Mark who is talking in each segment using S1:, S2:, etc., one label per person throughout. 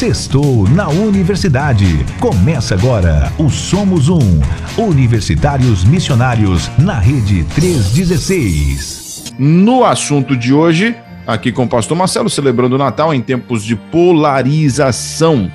S1: Sextou na Universidade. Começa agora o Somos Um. Universitários Missionários na Rede 316.
S2: No assunto de hoje, aqui com o pastor Marcelo, celebrando o Natal em tempos de polarização.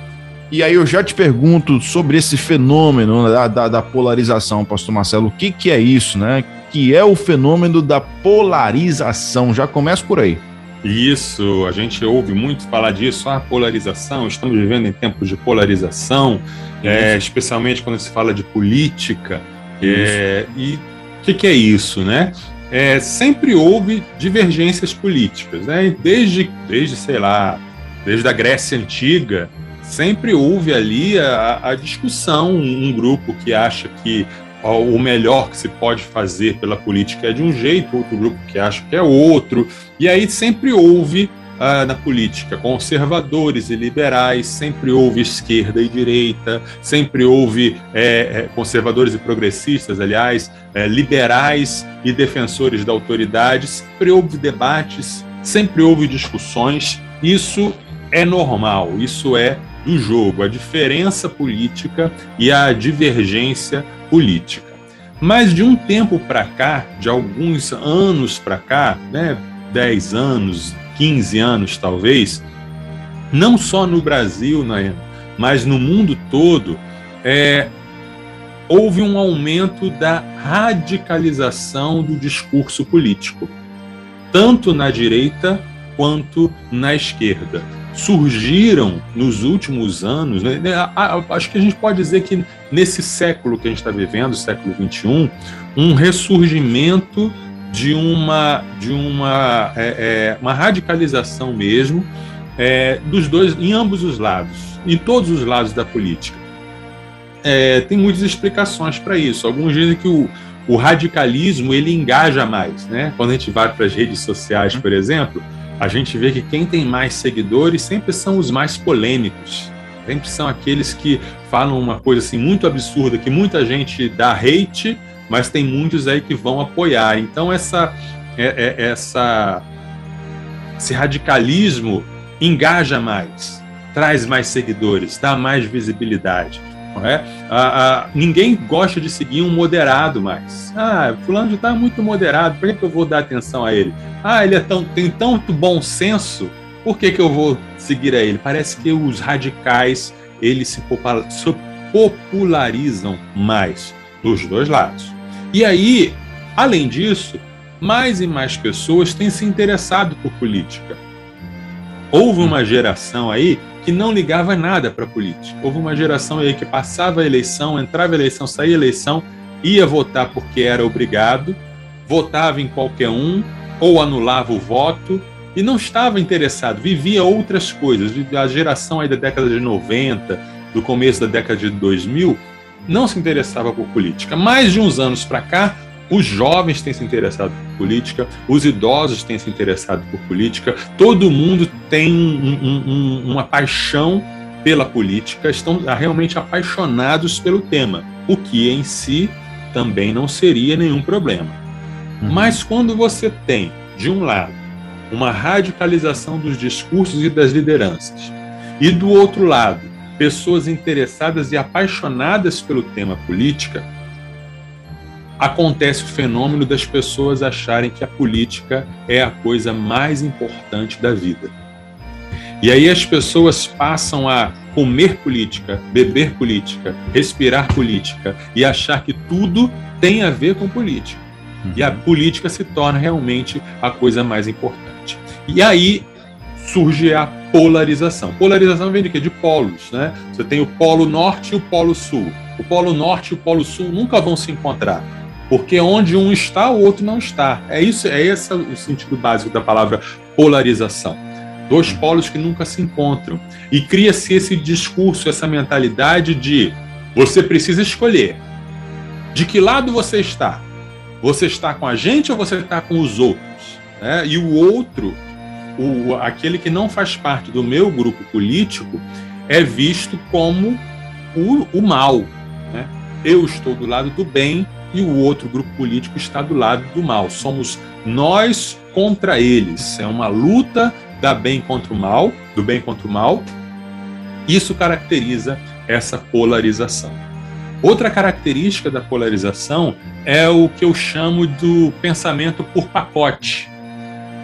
S2: E aí eu já te pergunto sobre esse fenômeno da, da, da polarização, pastor Marcelo. O que, que é isso, né? Que é o fenômeno da polarização? Já começa por aí.
S3: Isso, a gente ouve muito falar disso, a ah, polarização, estamos vivendo em tempos de polarização, é, especialmente quando se fala de política. É, e o que, que, é isso, né? É, sempre houve divergências políticas, né? Desde, desde, sei lá, desde a Grécia Antiga, sempre houve ali a, a discussão, um grupo que acha que o melhor que se pode fazer pela política é de um jeito, outro grupo que acha que é outro. E aí sempre houve ah, na política conservadores e liberais, sempre houve esquerda e direita, sempre houve é, é, conservadores e progressistas, aliás, é, liberais e defensores da autoridade, sempre houve debates, sempre houve discussões. Isso é normal, isso é do jogo, a diferença política e a divergência política. Mas de um tempo para cá, de alguns anos para cá, né, 10 anos, 15 anos talvez, não só no Brasil, né, mas no mundo todo, é, houve um aumento da radicalização do discurso político, tanto na direita quanto na esquerda surgiram nos últimos anos, né, acho que a gente pode dizer que nesse século que a gente está vivendo, século XXI, um ressurgimento de uma, de uma, é, é, uma radicalização mesmo é, dos dois, em ambos os lados, em todos os lados da política. É, tem muitas explicações para isso. Alguns dizem que o, o radicalismo ele engaja mais, né? Quando a gente vai para as redes sociais, por exemplo, a gente vê que quem tem mais seguidores sempre são os mais polêmicos. Sempre são aqueles que falam uma coisa assim muito absurda, que muita gente dá hate, mas tem muitos aí que vão apoiar. Então essa, é, é, essa esse radicalismo engaja mais, traz mais seguidores, dá mais visibilidade. É? Ah, ah, ninguém gosta de seguir um moderado mais. Ah, fulano já está muito moderado, por que, que eu vou dar atenção a ele? Ah, ele é tão, tem tanto bom senso, por que, que eu vou seguir a ele? Parece que os radicais eles se popularizam mais dos dois lados. E aí, além disso, mais e mais pessoas têm se interessado por política. Houve uma geração aí que não ligava nada para política. Houve uma geração aí que passava a eleição, entrava a eleição, saía a eleição, ia votar porque era obrigado, votava em qualquer um ou anulava o voto e não estava interessado, vivia outras coisas. A geração aí da década de 90, do começo da década de 2000, não se interessava por política. Mais de uns anos para cá, os jovens têm se interessado política, os idosos têm se interessado por política, todo mundo tem um, um, uma paixão pela política, estão realmente apaixonados pelo tema, o que em si também não seria nenhum problema. Uhum. Mas quando você tem, de um lado, uma radicalização dos discursos e das lideranças, e do outro lado, pessoas interessadas e apaixonadas pelo tema política, acontece o fenômeno das pessoas acharem que a política é a coisa mais importante da vida. E aí as pessoas passam a comer política, beber política, respirar política e achar que tudo tem a ver com política. E a política se torna realmente a coisa mais importante. E aí surge a polarização. Polarização vem de quê? De polos, né? Você tem o polo norte e o polo sul. O polo norte e o polo sul nunca vão se encontrar porque onde um está, o outro não está. É isso, é esse o sentido básico da palavra polarização. Dois polos que nunca se encontram. E cria-se esse discurso, essa mentalidade de você precisa escolher. De que lado você está? Você está com a gente ou você está com os outros? É, e o outro, o, aquele que não faz parte do meu grupo político, é visto como o, o mal. Né? Eu estou do lado do bem e o outro grupo político está do lado do mal. Somos nós contra eles. É uma luta da bem contra o mal, do bem contra o mal. Isso caracteriza essa polarização. Outra característica da polarização é o que eu chamo do pensamento por pacote.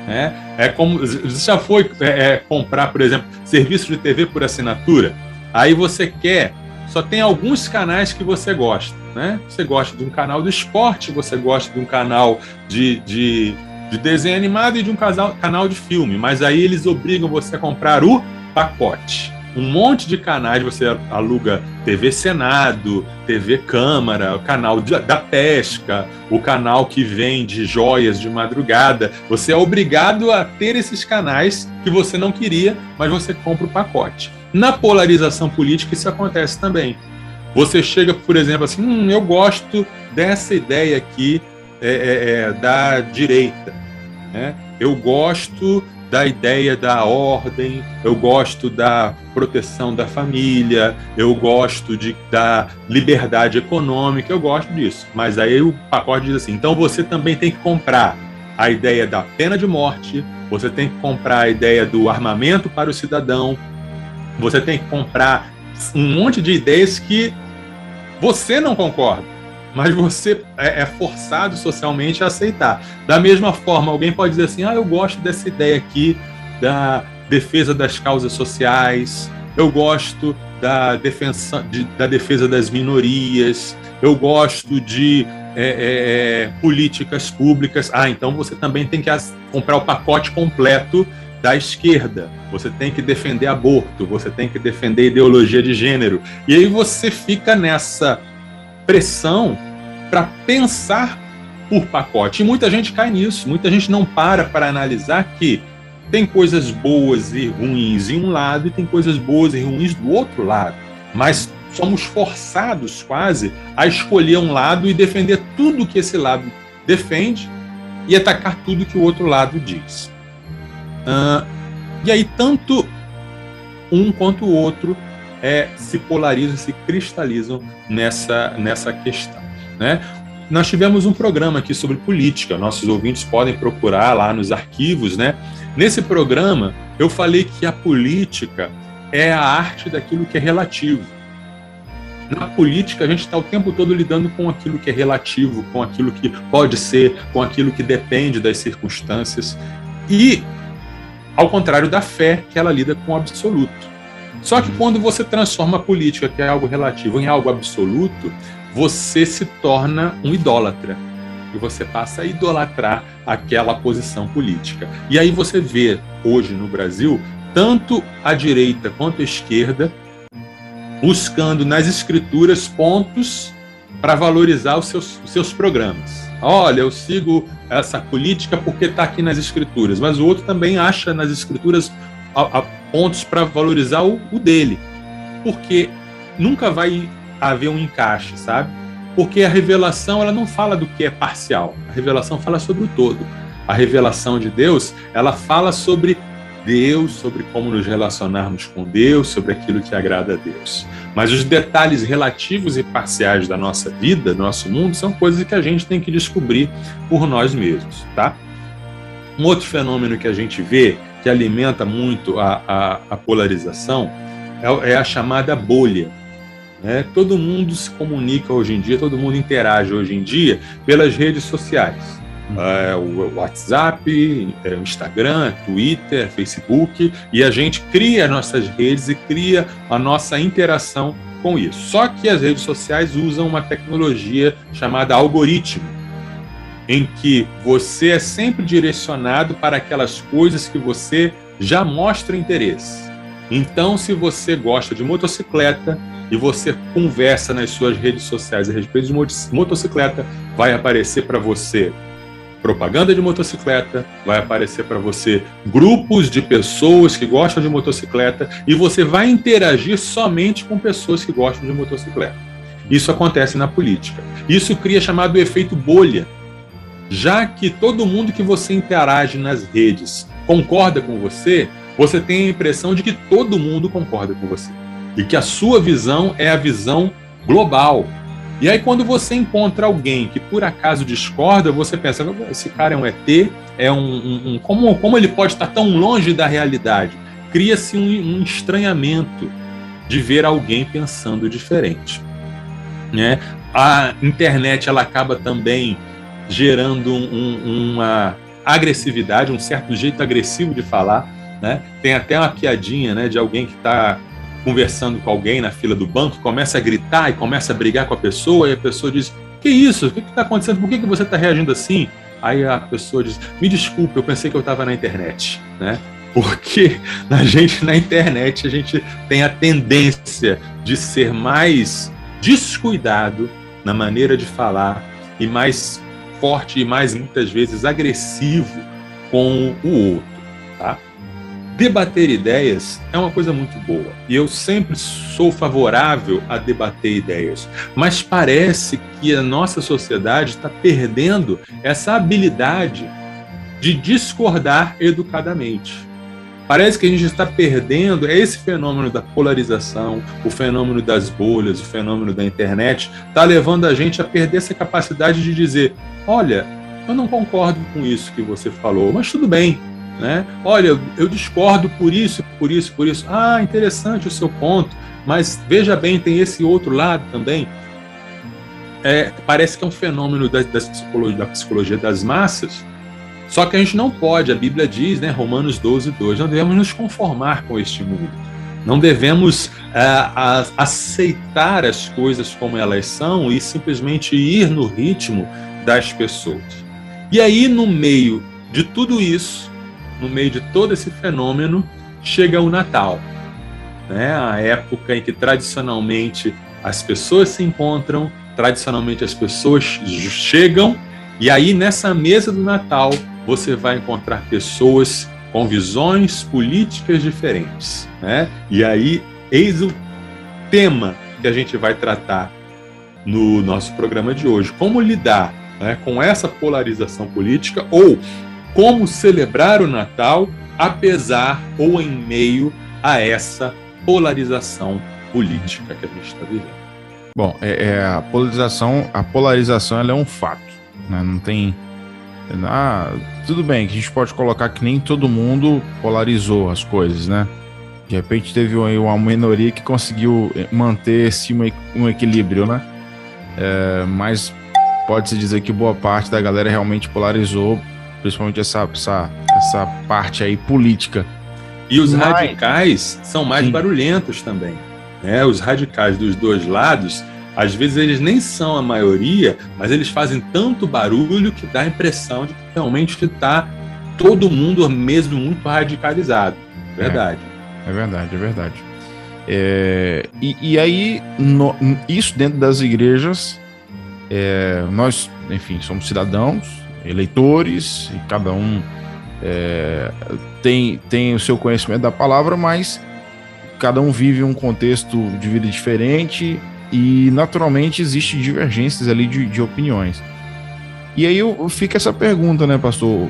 S3: É, é como você já foi é, é, comprar, por exemplo, serviço de TV por assinatura. Aí você quer, só tem alguns canais que você gosta. Né? Você gosta de um canal do esporte, você gosta de um canal de, de, de desenho animado e de um casal, canal de filme, mas aí eles obrigam você a comprar o pacote um monte de canais, você aluga TV Senado, TV Câmara, o canal da pesca, o canal que vende joias de madrugada. Você é obrigado a ter esses canais que você não queria, mas você compra o pacote. Na polarização política, isso acontece também. Você chega, por exemplo, assim, hum, eu gosto dessa ideia aqui é, é, é, da direita. Né? Eu gosto da ideia da ordem, eu gosto da proteção da família, eu gosto de, da liberdade econômica, eu gosto disso. Mas aí o pacote diz assim: então você também tem que comprar a ideia da pena de morte, você tem que comprar a ideia do armamento para o cidadão, você tem que comprar um monte de ideias que você não concorda mas você é, é, forçado socialmente a aceitar. Da mesma forma, alguém pode dizer assim: ah, eu gosto dessa ideia aqui da defesa das causas sociais, eu gosto da defesa, de, da defesa das minorias, eu gosto de é, é, é políticas públicas. Ah, então você também tem que comprar o pacote completo da esquerda. Você tem que defender aborto, você tem que defender ideologia de gênero. E aí você fica nessa pressão para pensar por pacote. E muita gente cai nisso, muita gente não para para analisar que tem coisas boas e ruins em um lado e tem coisas boas e ruins do outro lado. Mas somos forçados quase a escolher um lado e defender tudo que esse lado defende e atacar tudo que o outro lado diz. Uh, e aí, tanto um quanto o outro é, se polarizam, se cristalizam nessa, nessa questão. Né? Nós tivemos um programa aqui sobre política, nossos ouvintes podem procurar lá nos arquivos. Né? Nesse programa, eu falei que a política é a arte daquilo que é relativo. Na política, a gente está o tempo todo lidando com aquilo que é relativo, com aquilo que pode ser, com aquilo que depende das circunstâncias. E, ao contrário da fé, que ela lida com o absoluto. Só que quando você transforma a política, que é algo relativo, em algo absoluto, você se torna um idólatra. E você passa a idolatrar aquela posição política. E aí você vê hoje no Brasil tanto a direita quanto a esquerda buscando nas escrituras pontos para valorizar os seus, os seus programas. Olha, eu sigo essa política porque está aqui nas escrituras, mas o outro também acha nas escrituras pontos para valorizar o, o dele. Porque nunca vai haver um encaixe, sabe? Porque a revelação ela não fala do que é parcial, a revelação fala sobre o todo. A revelação de Deus, ela fala sobre Deus, sobre como nos relacionarmos com Deus, sobre aquilo que agrada a Deus. Mas os detalhes relativos e parciais da nossa vida, do nosso mundo, são coisas que a gente tem que descobrir por nós mesmos, tá? Um outro fenômeno que a gente vê, que alimenta muito a, a, a polarização, é, é a chamada bolha. Né? Todo mundo se comunica hoje em dia, todo mundo interage hoje em dia pelas redes sociais. Uhum. É, o WhatsApp, é, o Instagram, Twitter, Facebook, e a gente cria as nossas redes e cria a nossa interação com isso. Só que as redes sociais usam uma tecnologia chamada algoritmo, em que você é sempre direcionado para aquelas coisas que você já mostra interesse. Então, se você gosta de motocicleta, e você conversa nas suas redes sociais a respeito de motocicleta, vai aparecer para você propaganda de motocicleta, vai aparecer para você grupos de pessoas que gostam de motocicleta e você vai interagir somente com pessoas que gostam de motocicleta. Isso acontece na política. Isso cria chamado efeito bolha. Já que todo mundo que você interage nas redes concorda com você, você tem a impressão de que todo mundo concorda com você e que a sua visão é a visão global. E aí, quando você encontra alguém que por acaso discorda, você pensa: esse cara é um ET, é um. um, um como, como ele pode estar tão longe da realidade? Cria-se um, um estranhamento. de ver alguém pensando diferente. Né? A internet ela acaba também gerando um, uma agressividade, um certo jeito agressivo de falar. Né? Tem até uma piadinha né, de alguém que está conversando com alguém na fila do banco, começa a gritar e começa a brigar com a pessoa, e a pessoa diz: Que isso? O que está acontecendo? Por que, que você está reagindo assim? Aí a pessoa diz: Me desculpe, eu pensei que eu estava na internet. Né? Porque a gente na internet a gente tem a tendência de ser mais descuidado na maneira de falar e mais forte e mais muitas vezes agressivo com o outro, tá? Debater ideias é uma coisa muito boa e eu sempre sou favorável a debater ideias, mas parece que a nossa sociedade está perdendo essa habilidade de discordar educadamente. Parece que a gente está perdendo é esse fenômeno da polarização, o fenômeno das bolhas, o fenômeno da internet, está levando a gente a perder essa capacidade de dizer: olha, eu não concordo com isso que você falou, mas tudo bem. Né? Olha, eu discordo por isso, por isso, por isso. Ah, interessante o seu ponto, mas veja bem, tem esse outro lado também. É, parece que é um fenômeno da, da, psicologia, da psicologia das massas só que a gente não pode, a Bíblia diz, né, Romanos 12, 2, não devemos nos conformar com este mundo. Não devemos uh, aceitar as coisas como elas são e simplesmente ir no ritmo das pessoas. E aí, no meio de tudo isso, no meio de todo esse fenômeno, chega o Natal, né? a época em que tradicionalmente as pessoas se encontram, tradicionalmente as pessoas chegam, e aí nessa mesa do Natal você vai encontrar pessoas com visões políticas diferentes. Né? E aí, eis o tema que a gente vai tratar no nosso programa de hoje: como lidar né, com essa polarização política ou como celebrar o Natal apesar ou em meio a essa polarização política que a gente está vivendo.
S2: Bom, é, é, a polarização, a polarização ela é um fato, né? não tem ah, tudo bem que a gente pode colocar que nem todo mundo polarizou as coisas, né? De repente teve uma minoria que conseguiu manter esse um equilíbrio, né? É, mas pode-se dizer que boa parte da galera realmente polarizou, principalmente essa, essa, essa parte aí política.
S3: E os mas... radicais são mais Sim. barulhentos também. Né? Os radicais dos dois lados às vezes eles nem são a maioria, mas eles fazem tanto barulho que dá a impressão de que realmente está todo mundo mesmo muito radicalizado. Verdade.
S2: É, é verdade, é verdade. É, e, e, aí, no, isso dentro das igrejas, é, nós, enfim, somos cidadãos, eleitores, e cada um é, tem, tem o seu conhecimento da palavra, mas cada um vive um contexto de vida diferente e naturalmente existe divergências ali de, de opiniões. E aí eu, fica essa pergunta, né, pastor?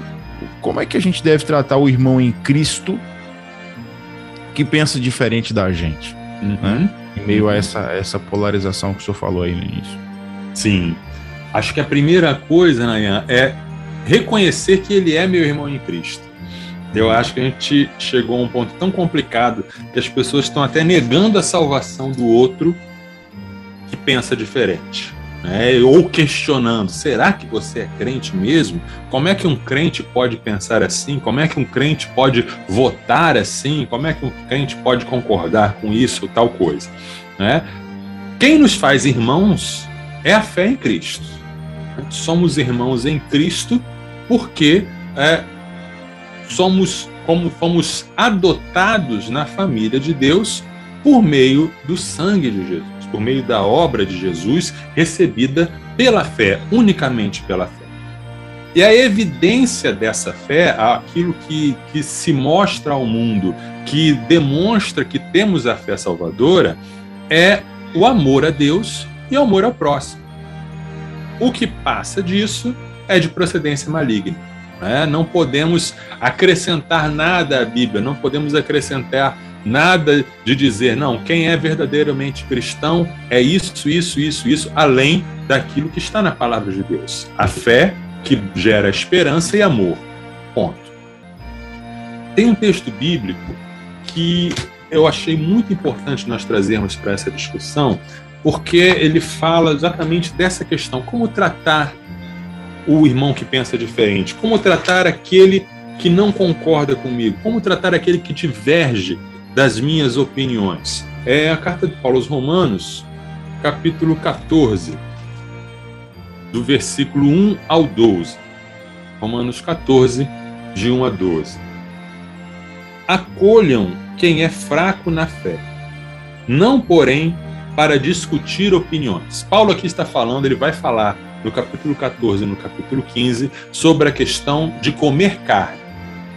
S2: Como é que a gente deve tratar o irmão em Cristo que pensa diferente da gente, uhum. né? Em meio a essa, essa polarização que o senhor falou aí no início.
S3: Sim. Acho que a primeira coisa, Nayan, é reconhecer que ele é meu irmão em Cristo. Eu acho que a gente chegou a um ponto tão complicado que as pessoas estão até negando a salvação do outro que pensa diferente. Né? Ou questionando: será que você é crente mesmo? Como é que um crente pode pensar assim? Como é que um crente pode votar assim? Como é que um crente pode concordar com isso, tal coisa? Né? Quem nos faz irmãos é a fé em Cristo. Somos irmãos em Cristo porque é, somos como fomos adotados na família de Deus por meio do sangue de Jesus por meio da obra de Jesus, recebida pela fé, unicamente pela fé. E a evidência dessa fé, aquilo que, que se mostra ao mundo, que demonstra que temos a fé salvadora, é o amor a Deus e amor ao próximo. O que passa disso é de procedência maligna. Né? Não podemos acrescentar nada à Bíblia, não podemos acrescentar Nada de dizer, não, quem é verdadeiramente cristão é isso, isso, isso, isso, além daquilo que está na palavra de Deus. A fé que gera esperança e amor. Ponto. Tem um texto bíblico que eu achei muito importante nós trazermos para essa discussão, porque ele fala exatamente dessa questão: como tratar o irmão que pensa diferente, como tratar aquele que não concorda comigo, como tratar aquele que diverge das minhas opiniões. É a carta de Paulo aos Romanos, capítulo 14, do versículo 1 ao 12. Romanos 14, de 1 a 12. Acolham quem é fraco na fé, não, porém, para discutir opiniões. Paulo aqui está falando, ele vai falar no capítulo 14 e no capítulo 15 sobre a questão de comer carne.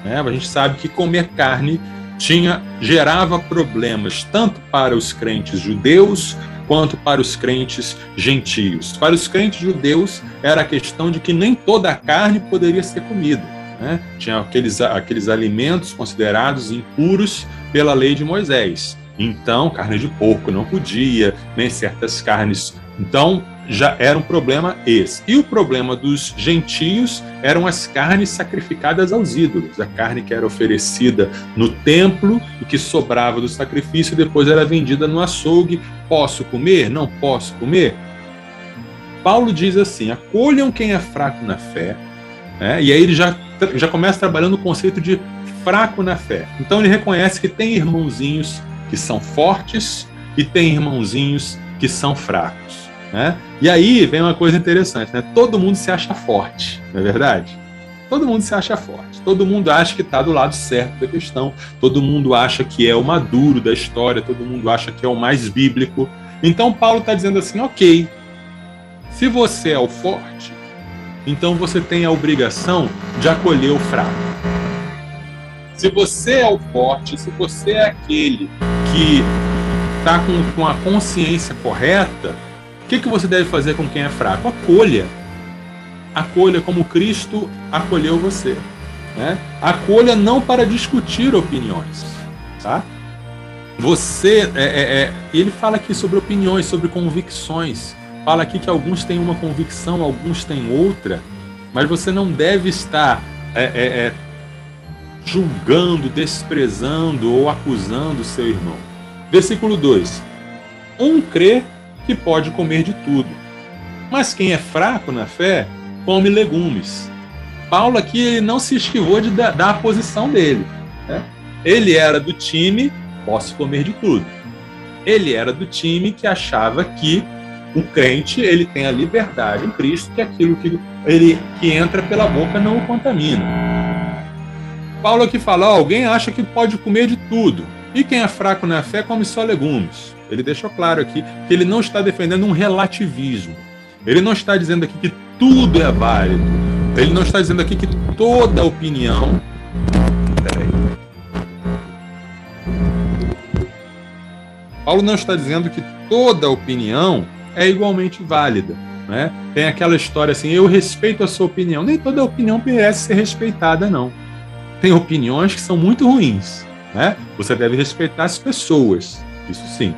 S3: Né? A gente sabe que comer carne tinha gerava problemas tanto para os crentes judeus quanto para os crentes gentios. Para os crentes judeus era a questão de que nem toda a carne poderia ser comida. Né? Tinha aqueles, aqueles alimentos considerados impuros pela lei de Moisés. Então, carne de porco não podia, nem certas carnes. Então, já era um problema esse. E o problema dos gentios eram as carnes sacrificadas aos ídolos, a carne que era oferecida no templo e que sobrava do sacrifício depois era vendida no açougue. Posso comer? Não posso comer? Paulo diz assim: acolham quem é fraco na fé, né? e aí ele já, já começa trabalhando o conceito de fraco na fé. Então ele reconhece que tem irmãozinhos que são fortes e tem irmãozinhos que são fracos. Né? E aí vem uma coisa interessante, né? Todo mundo se acha forte, não é verdade? Todo mundo se acha forte, todo mundo acha que está do lado certo da questão, todo mundo acha que é o maduro da história, todo mundo acha que é o mais bíblico. Então Paulo está dizendo assim: ok, se você é o forte, então você tem a obrigação de acolher o fraco. Se você é o forte, se você é aquele que está com, com a consciência correta, o que, que você deve fazer com quem é fraco? Acolha. Acolha como Cristo acolheu você. Né? Acolha não para discutir opiniões. Tá? Você, é, é, é, ele fala aqui sobre opiniões, sobre convicções. Fala aqui que alguns têm uma convicção, alguns têm outra, mas você não deve estar é, é, é julgando, desprezando ou acusando seu irmão. Versículo 2: Um crê que pode comer de tudo. Mas quem é fraco na fé, come legumes. Paulo aqui não se esquivou de dar, a posição dele. Né? Ele era do time, posso comer de tudo. Ele era do time que achava que o crente ele tem a liberdade em Cristo, que aquilo que ele que entra pela boca não o contamina. Paulo aqui fala: alguém acha que pode comer de tudo, e quem é fraco na fé come só legumes. Ele deixou claro aqui que ele não está defendendo um relativismo. Ele não está dizendo aqui que tudo é válido. Ele não está dizendo aqui que toda opinião. Peraí. Paulo não está dizendo que toda opinião é igualmente válida. Né? Tem aquela história assim: eu respeito a sua opinião. Nem toda opinião merece ser respeitada, não. Tem opiniões que são muito ruins. Né? Você deve respeitar as pessoas. Isso sim.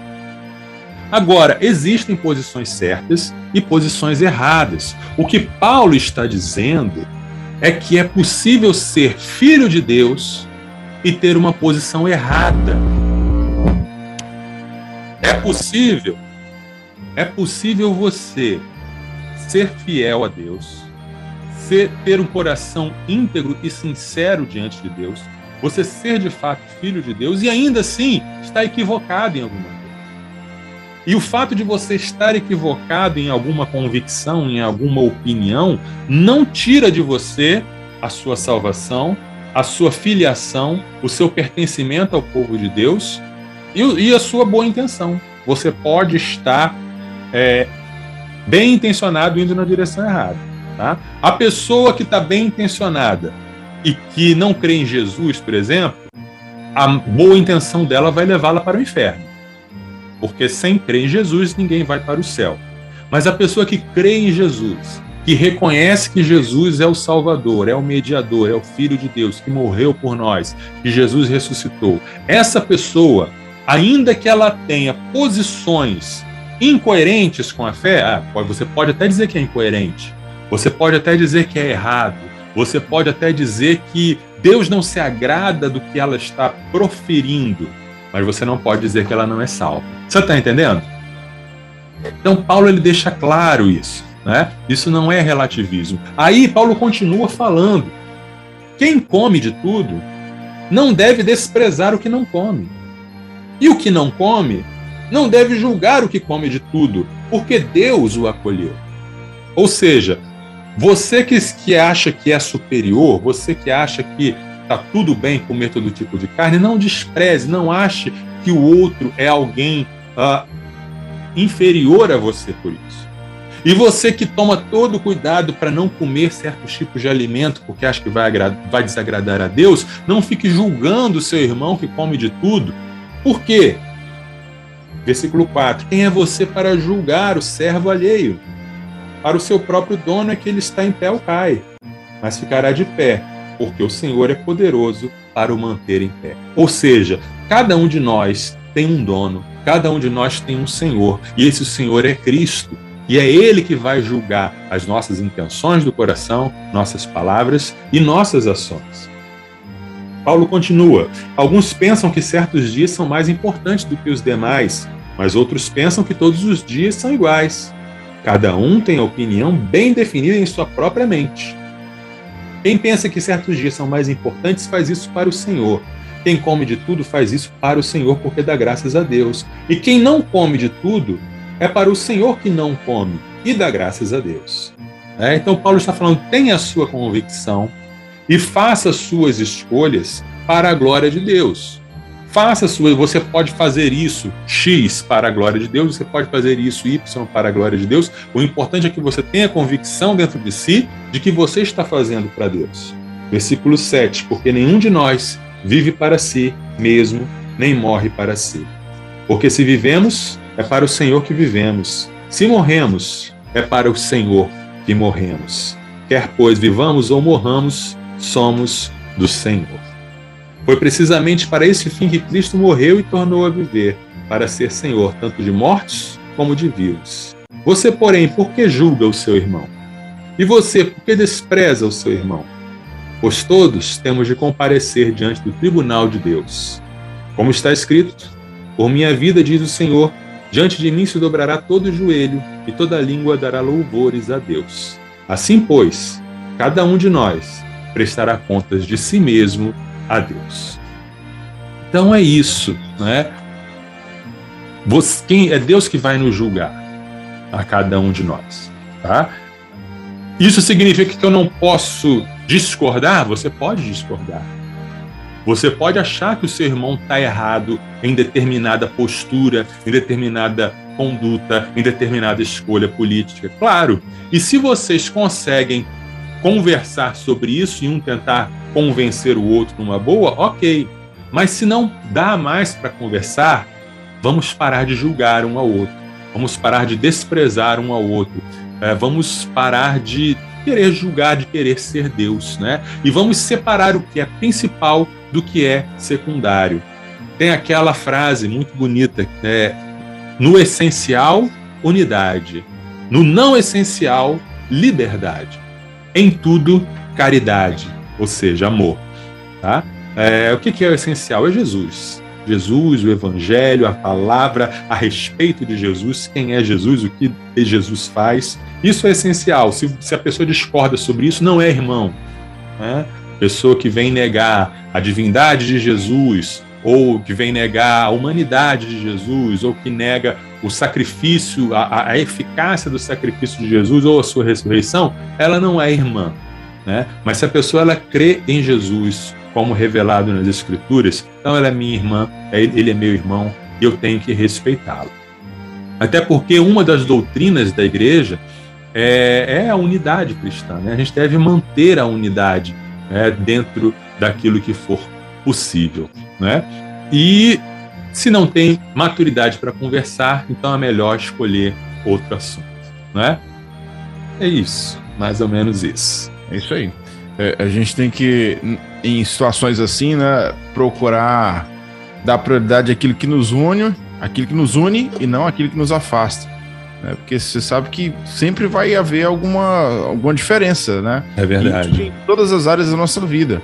S3: Agora, existem posições certas e posições erradas. O que Paulo está dizendo é que é possível ser filho de Deus e ter uma posição errada. É possível. É possível você ser fiel a Deus, ser, ter um coração íntegro e sincero diante de Deus, você ser de fato filho de Deus e ainda assim estar equivocado em alguma coisa. E o fato de você estar equivocado em alguma convicção, em alguma opinião, não tira de você a sua salvação, a sua filiação, o seu pertencimento ao povo de Deus e, e a sua boa intenção. Você pode estar é, bem intencionado indo na direção errada. Tá? A pessoa que está bem intencionada e que não crê em Jesus, por exemplo, a boa intenção dela vai levá-la para o inferno. Porque sem crer em Jesus, ninguém vai para o céu. Mas a pessoa que crê em Jesus, que reconhece que Jesus é o Salvador, é o mediador, é o Filho de Deus, que morreu por nós, que Jesus ressuscitou, essa pessoa, ainda que ela tenha posições incoerentes com a fé, ah, você pode até dizer que é incoerente, você pode até dizer que é errado, você pode até dizer que Deus não se agrada do que ela está proferindo, mas você não pode dizer que ela não é salva. Você está entendendo? Então Paulo ele deixa claro isso, né? Isso não é relativismo. Aí Paulo continua falando: quem come de tudo não deve desprezar o que não come. E o que não come não deve julgar o que come de tudo, porque Deus o acolheu. Ou seja, você que, que acha que é superior, você que acha que está tudo bem comer todo tipo de carne, não despreze, não ache que o outro é alguém uh, inferior a você por isso. E você que toma todo cuidado para não comer certos tipos de alimento porque acha que vai, vai desagradar a Deus, não fique julgando o seu irmão que come de tudo. Por quê? Versículo 4: Quem é você para julgar o servo alheio? Para o seu próprio dono é que ele está em pé ou cai, mas ficará de pé, porque o Senhor é poderoso para o manter em pé. Ou seja, cada um de nós tem um dono, cada um de nós tem um Senhor, e esse Senhor é Cristo. E é Ele que vai julgar as nossas intenções do coração, nossas palavras e nossas ações. Paulo continua: Alguns pensam que certos dias são mais importantes do que os demais, mas outros pensam que todos os dias são iguais. Cada um tem a opinião bem definida em sua própria mente. Quem pensa que certos dias são mais importantes faz isso para o Senhor. Quem come de tudo faz isso para o Senhor porque dá graças a Deus. E quem não come de tudo é para o Senhor que não come e dá graças a Deus. É, então, Paulo está falando: tenha a sua convicção e faça suas escolhas para a glória de Deus. Faça suas, você pode fazer isso X para a glória de Deus, você pode fazer isso Y para a glória de Deus. O importante é que você tenha convicção dentro de si de que você está fazendo para Deus. Versículo 7: Porque nenhum de nós vive para si mesmo, nem morre para si. Porque se vivemos, é para o Senhor que vivemos. Se morremos, é para o Senhor que morremos. Quer pois vivamos ou morramos, somos do Senhor. Foi precisamente para esse fim que Cristo morreu e tornou a viver, para ser Senhor tanto de mortos como de vivos. Você, porém, por que julga o seu irmão? E você, por que despreza o seu irmão? Pois todos temos de comparecer diante do tribunal de Deus. Como está escrito: Por minha vida, diz o Senhor, Diante de mim se dobrará todo joelho e toda língua dará louvores a Deus. Assim, pois, cada um de nós prestará contas de si mesmo a Deus. Então é isso, né? Você, quem é Deus que vai nos julgar a cada um de nós, tá? Isso significa que eu não posso discordar? Você pode discordar. Você pode achar que o seu irmão está errado em determinada postura, em determinada conduta, em determinada escolha política. Claro. E se vocês conseguem conversar sobre isso e um tentar convencer o outro numa boa, ok. Mas se não dá mais para conversar, vamos parar de julgar um ao outro, vamos parar de desprezar um ao outro, é, vamos parar de querer julgar, de querer ser Deus, né? E vamos separar o que é principal do que é secundário. Tem aquela frase muito bonita, é, no essencial, unidade. No não essencial, liberdade. Em tudo, caridade, ou seja, amor. Tá? É, o que, que é o essencial? É Jesus. Jesus, o Evangelho, a palavra a respeito de Jesus, quem é Jesus, o que Jesus faz. Isso é essencial. Se, se a pessoa discorda sobre isso, não é irmão. Né? Pessoa que vem negar a divindade de Jesus, ou que vem negar a humanidade de Jesus, ou que nega o sacrifício, a, a eficácia do sacrifício de Jesus ou a sua ressurreição, ela não é irmã. Né? Mas se a pessoa ela crê em Jesus, como revelado nas Escrituras, então ela é minha irmã, é ele é meu irmão e eu tenho que respeitá-lo. Até porque uma das doutrinas da igreja é, é a unidade cristã. Né? A gente deve manter a unidade né, dentro daquilo que for possível. Né? E se não tem maturidade para conversar, então é melhor escolher outro assunto. Né? É isso, mais ou menos isso.
S2: É isso aí. É, a gente tem que, em situações assim, né, procurar dar prioridade àquilo que nos une, aquilo que nos une e não aquilo que nos afasta. Né? Porque você sabe que sempre vai haver alguma, alguma diferença, né?
S3: É verdade.
S2: Em, em todas as áreas da nossa vida.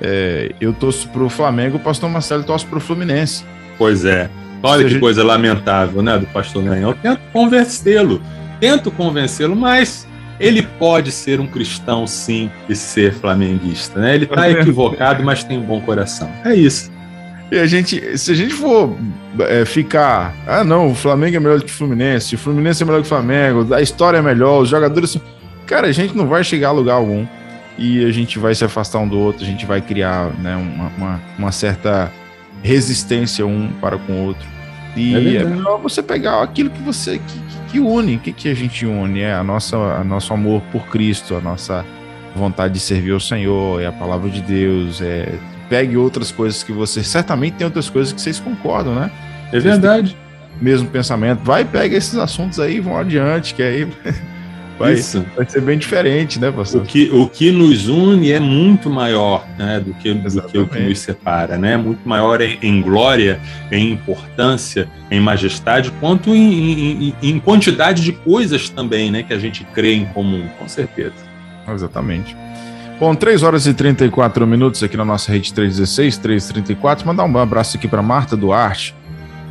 S2: É, eu torço pro Flamengo, o pastor Marcelo torce pro Fluminense.
S3: Pois é. Olha que gente... coisa lamentável, né, do pastor Ganhão. Eu tento convencê-lo, tento convencê-lo, mas ele pode ser um cristão, sim, e ser flamenguista, né? Ele está equivocado, mas tem um bom coração. É isso.
S2: E a gente, se a gente for é, ficar, ah, não, o Flamengo é melhor que o Fluminense, o Fluminense é melhor que o Flamengo, a história é melhor, os jogadores. Cara, a gente não vai chegar a lugar algum e a gente vai se afastar um do outro, a gente vai criar né, uma, uma, uma certa resistência um para com o outro. E é, é, melhor você pegar aquilo que você que, que une. O que, que a gente une? É a nossa, a nosso amor por Cristo, a nossa vontade de servir ao Senhor, é a palavra de Deus, é pegue outras coisas que você certamente tem outras coisas que vocês concordam, né?
S3: É verdade.
S2: Mesmo pensamento. Vai, pega esses assuntos aí, vão adiante, que aí vai, Isso. vai ser bem diferente, né, pastor?
S3: O que, o que nos une é muito maior né, do, que, do que o que nos separa, né? Muito maior em, em glória, em importância, em majestade, quanto em, em, em, quantidade de coisas também, né? Que a gente crê em comum, com certeza.
S2: Exatamente. Bom, 3 horas e 34 minutos aqui na nossa rede 316, 334. Mandar um abraço aqui para Marta Duarte.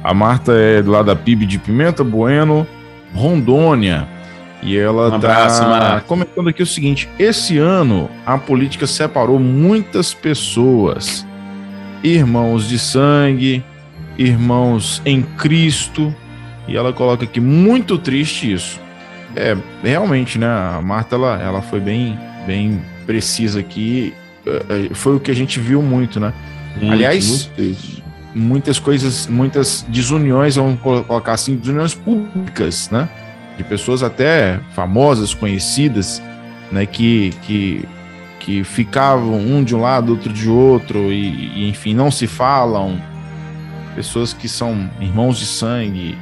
S2: A Marta é lá da PIB de Pimenta Bueno, Rondônia. E ela um tá comentando aqui o seguinte: esse ano a política separou muitas pessoas, irmãos de sangue, irmãos em Cristo. E ela coloca aqui muito triste isso. É, realmente, né? A Marta ela, ela foi bem, bem precisa aqui, é, é, foi o que a gente viu muito, né? Muito, Aliás, muito muitas coisas, muitas desuniões, vamos colocar assim, desuniões públicas, né? De pessoas até famosas, conhecidas, né? Que, que, que ficavam um de um lado, outro de outro, e, e enfim, não se falam. Pessoas que são irmãos de sangue.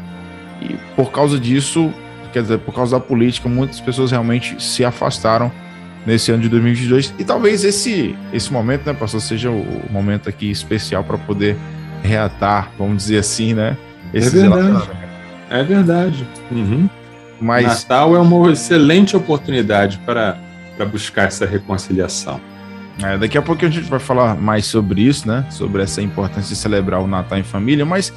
S2: E por causa disso, quer dizer, por causa da política, muitas pessoas realmente se afastaram nesse ano de 2022. E talvez esse, esse momento, né, pastor, seja o momento aqui especial para poder reatar, vamos dizer assim, né?
S3: é verdade. É verdade. Uhum. Mas... Natal é uma excelente oportunidade para, para buscar essa reconciliação.
S2: É, daqui a pouco a gente vai falar mais sobre isso, né? Sobre essa importância de celebrar o Natal em família, mas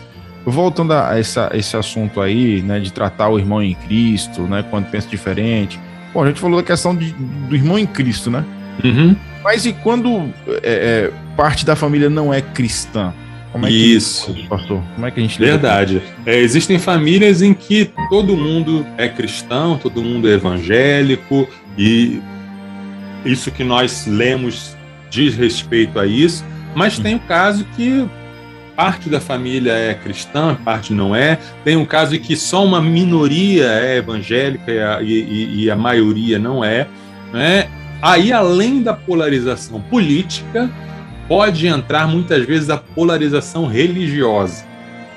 S2: voltando a essa, esse assunto aí, né, de tratar o irmão em Cristo, né, quando pensa diferente, Bom, a gente falou da questão de, do irmão em Cristo, né?
S3: Uhum.
S2: Mas e quando é, é, parte da família não é cristã?
S3: Como é Isso.
S2: Que, pastor? Como é que a gente
S3: Verdade. É, existem famílias em que todo mundo é cristão, todo mundo é evangélico, e isso que nós lemos diz respeito a isso, mas tem o caso que parte da família é cristã, parte não é. Tem um caso em que só uma minoria é evangélica e a, e, e a maioria não é. Né? Aí, além da polarização política, pode entrar muitas vezes a polarização religiosa.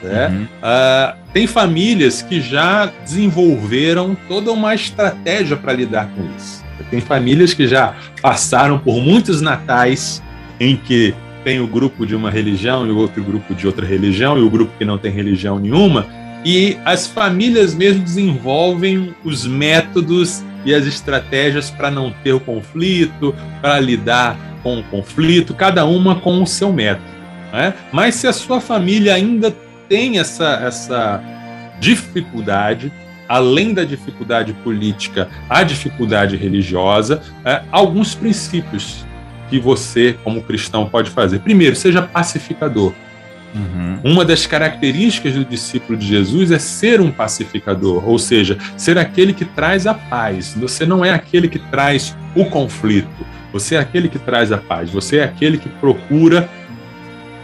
S3: Né? Uhum. Uh, tem famílias que já desenvolveram toda uma estratégia para lidar com isso. Tem famílias que já passaram por muitos natais em que tem o grupo de uma religião e o outro grupo de outra religião e o grupo que não tem religião nenhuma. E as famílias mesmo desenvolvem os métodos e as estratégias para não ter o conflito, para lidar com o conflito, cada uma com o seu método. Né? Mas se a sua família ainda tem essa, essa dificuldade, além da dificuldade política, a dificuldade religiosa, é, alguns princípios que você, como cristão, pode fazer? Primeiro, seja pacificador. Uhum. Uma das características do discípulo de Jesus é ser um pacificador, ou seja, ser aquele que traz a paz. Você não é aquele que traz o conflito, você é aquele que traz a paz, você é aquele que procura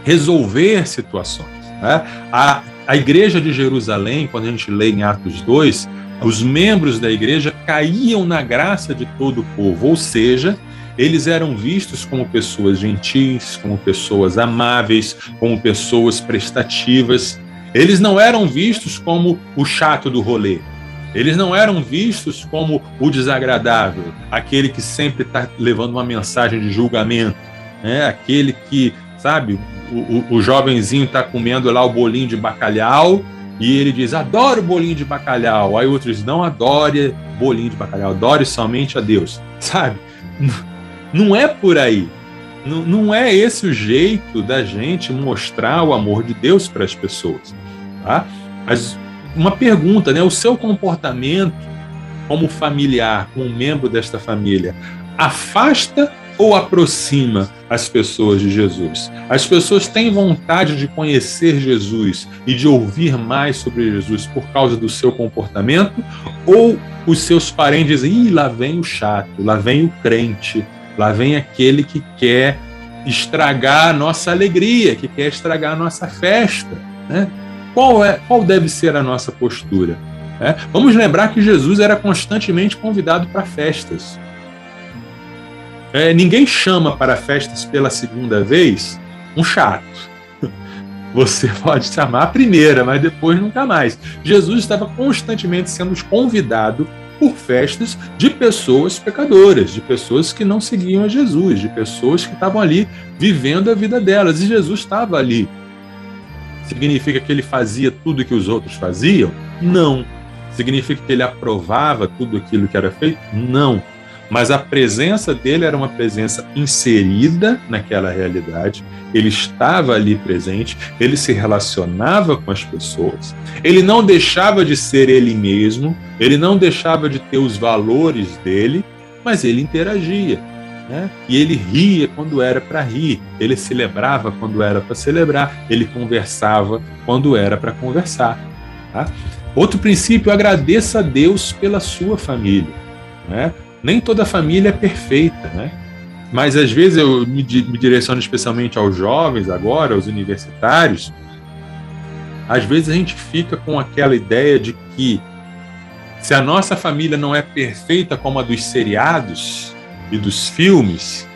S3: resolver situações. Né? A, a igreja de Jerusalém, quando a gente lê em Atos 2, os membros da igreja caíam na graça de todo o povo, ou seja, eles eram vistos como pessoas gentis, como pessoas amáveis, como pessoas prestativas. Eles não eram vistos como o chato do rolê. Eles não eram vistos como o desagradável, aquele que sempre está levando uma mensagem de julgamento, né? aquele que, sabe, o, o, o jovenzinho está comendo lá o bolinho de bacalhau e ele diz: adoro bolinho de bacalhau. Aí outros não adore bolinho de bacalhau, adore somente a Deus, sabe? Não é por aí. Não, não é esse o jeito da gente mostrar o amor de Deus para as pessoas. Tá? Mas uma pergunta, né? O seu comportamento como familiar, como membro desta família, afasta ou aproxima as pessoas de Jesus? As pessoas têm vontade de conhecer Jesus e de ouvir mais sobre Jesus por causa do seu comportamento? Ou os seus parentes dizem, Ih, lá vem o chato, lá vem o crente, lá vem aquele que quer estragar a nossa alegria, que quer estragar a nossa festa? Né? Qual, é, qual deve ser a nossa postura? É, vamos lembrar que Jesus era constantemente convidado para festas. É, ninguém chama para festas pela segunda vez um chato. Você pode chamar a primeira, mas depois nunca mais. Jesus estava constantemente sendo convidado por festas de pessoas pecadoras, de pessoas que não seguiam a Jesus, de pessoas que estavam ali vivendo a vida delas. E Jesus estava ali. Significa que ele fazia tudo que os outros faziam? Não. Significa que ele aprovava tudo aquilo que era feito? Não. Mas a presença dele era uma presença inserida naquela realidade, ele estava ali presente, ele se relacionava com as pessoas, ele não deixava de ser ele mesmo, ele não deixava de ter os valores dele, mas ele interagia. Né? E ele ria quando era para rir, ele celebrava quando era para celebrar, ele conversava quando era para conversar. Tá? Outro princípio, agradeça a Deus pela sua família. Né? Nem toda família é perfeita, né? Mas às vezes eu me, me direciono especialmente aos jovens agora, aos universitários. Às vezes a gente fica com aquela ideia de que se a nossa família não é perfeita como a dos seriados e dos filmes,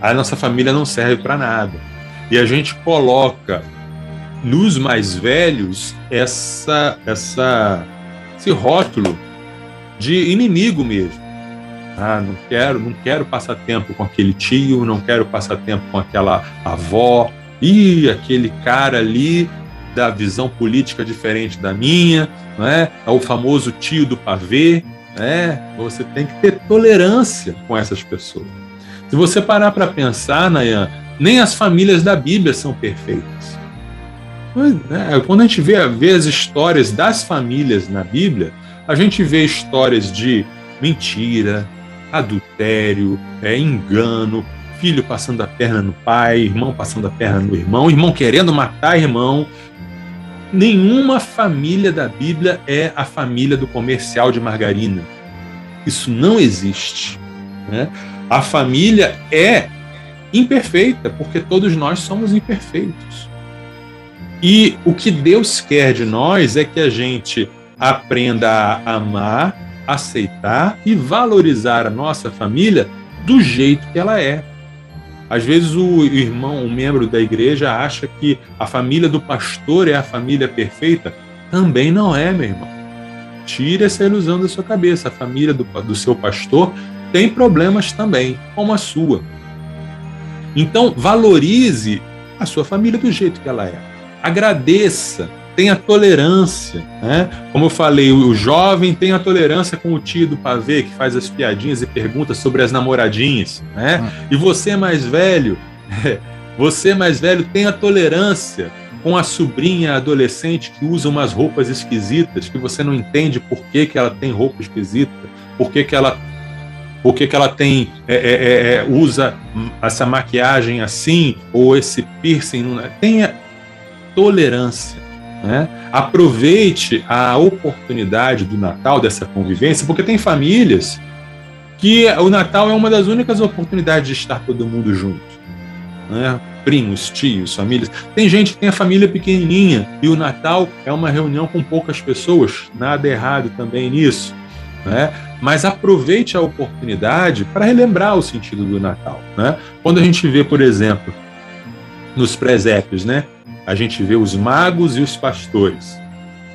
S3: a nossa família não serve para nada. E a gente coloca nos mais velhos essa, essa, esse rótulo de inimigo mesmo. Ah, não quero, não quero passar tempo com aquele tio, não quero passar tempo com aquela avó. E aquele cara ali da visão política diferente da minha, não é? É o famoso tio do pavê, né? Você tem que ter tolerância com essas pessoas. Se você parar para pensar, Nayan, nem as famílias da Bíblia são perfeitas. Né? Quando a gente vê, vê as histórias das famílias na Bíblia, a gente vê histórias de mentira, adultério, é, engano, filho passando a perna no pai, irmão passando a perna no irmão, irmão querendo matar irmão. Nenhuma família da Bíblia é a família do comercial de margarina. Isso não existe. Né? A família é imperfeita, porque todos nós somos imperfeitos. E o que Deus quer de nós é que a gente aprenda a amar, aceitar e valorizar a nossa família do jeito que ela é. Às vezes o irmão, um membro da igreja, acha que a família do pastor é a família perfeita. Também não é, meu irmão. Tire essa ilusão da sua cabeça. A família do, do seu pastor tem problemas também, como a sua. Então, valorize a sua família do jeito que ela é agradeça, tenha tolerância. Né? Como eu falei, o jovem tem a tolerância com o tio do pavê que faz as piadinhas e pergunta sobre as namoradinhas. Né? Hum. E você mais velho, você mais velho tem a tolerância com a sobrinha adolescente que usa umas roupas esquisitas, que você não entende por que, que ela tem roupa esquisita, por que, que ela por que, que ela tem é, é, é, é usa essa maquiagem assim ou esse piercing tenha tolerância. Né? Aproveite a oportunidade do Natal, dessa convivência, porque tem famílias que o Natal é uma das únicas oportunidades de estar todo mundo junto. Né? Primos, tios, famílias. Tem gente que tem a família pequenininha e o Natal é uma reunião com poucas pessoas, nada errado também nisso. Né? Mas aproveite a oportunidade para relembrar o sentido do Natal. Né? Quando a gente vê, por exemplo, nos presépios, né? A gente vê os magos e os pastores.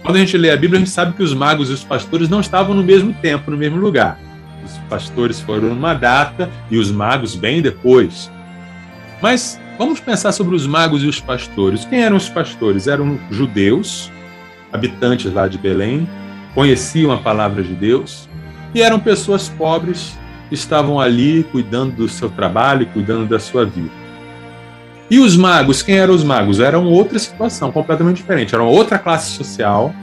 S3: Quando a gente lê a Bíblia, a gente sabe que os magos e os pastores não estavam no mesmo tempo, no mesmo lugar. Os pastores foram numa data e os magos bem depois. Mas vamos pensar sobre os magos e os pastores. Quem eram os pastores? Eram judeus, habitantes lá de Belém, conheciam a palavra de Deus e eram pessoas pobres que estavam ali cuidando do seu trabalho, cuidando da sua vida. E os magos, quem eram os magos? Eram outra situação, completamente diferente. Eram outra classe social.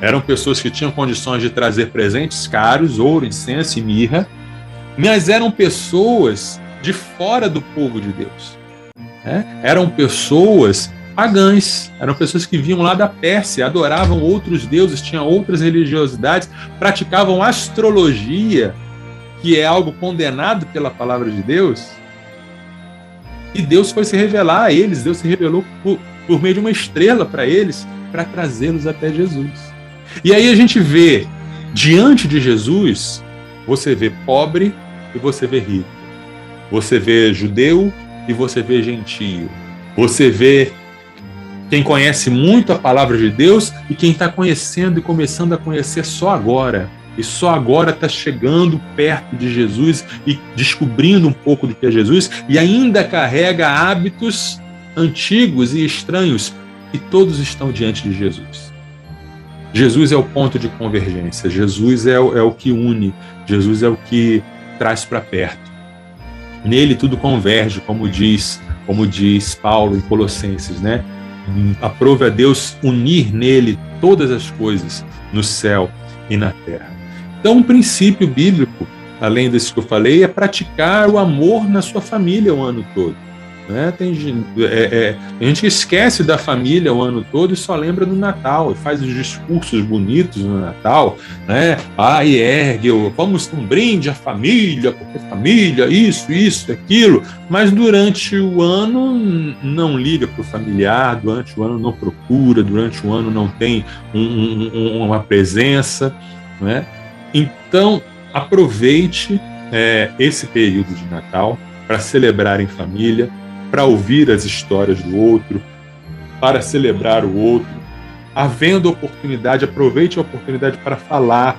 S3: Eram pessoas que tinham condições de trazer presentes caros, ouro, incenso e mirra. Mas eram pessoas de fora do povo de Deus. Né? Eram pessoas pagãs, eram pessoas que vinham lá da Pérsia, adoravam outros deuses, tinham outras religiosidades, praticavam astrologia, que é algo condenado pela palavra de Deus. E Deus foi se revelar a eles, Deus se revelou por, por meio de uma estrela para eles, para trazê-los até Jesus. E aí a gente vê, diante de Jesus, você vê pobre e você vê rico. Você vê judeu e você vê gentio. Você vê quem conhece muito a palavra de Deus e quem está conhecendo e começando a conhecer só agora. E só agora está chegando perto de Jesus e descobrindo um pouco do que é Jesus e ainda carrega hábitos antigos e estranhos e todos estão diante de Jesus. Jesus é o ponto de convergência, Jesus é o, é o que une, Jesus é o que traz para perto. Nele tudo converge, como diz, como diz Paulo em Colossenses, né? aprove a Deus unir nele todas as coisas no céu e na terra. Então, um princípio bíblico, além desse que eu falei, é praticar o amor na sua família o ano todo. Né? Tem, é, é, a gente esquece da família o ano todo e só lembra do Natal, e faz os discursos bonitos no Natal, né? Ah, e ergue, vamos um brinde à família, porque família, isso, isso, aquilo, mas durante o ano não liga para o familiar, durante o ano não procura, durante o ano não tem um, um, uma presença, né? Então, aproveite é, esse período de Natal para celebrar em família, para ouvir as histórias do outro, para celebrar o outro. Havendo oportunidade, aproveite a oportunidade para falar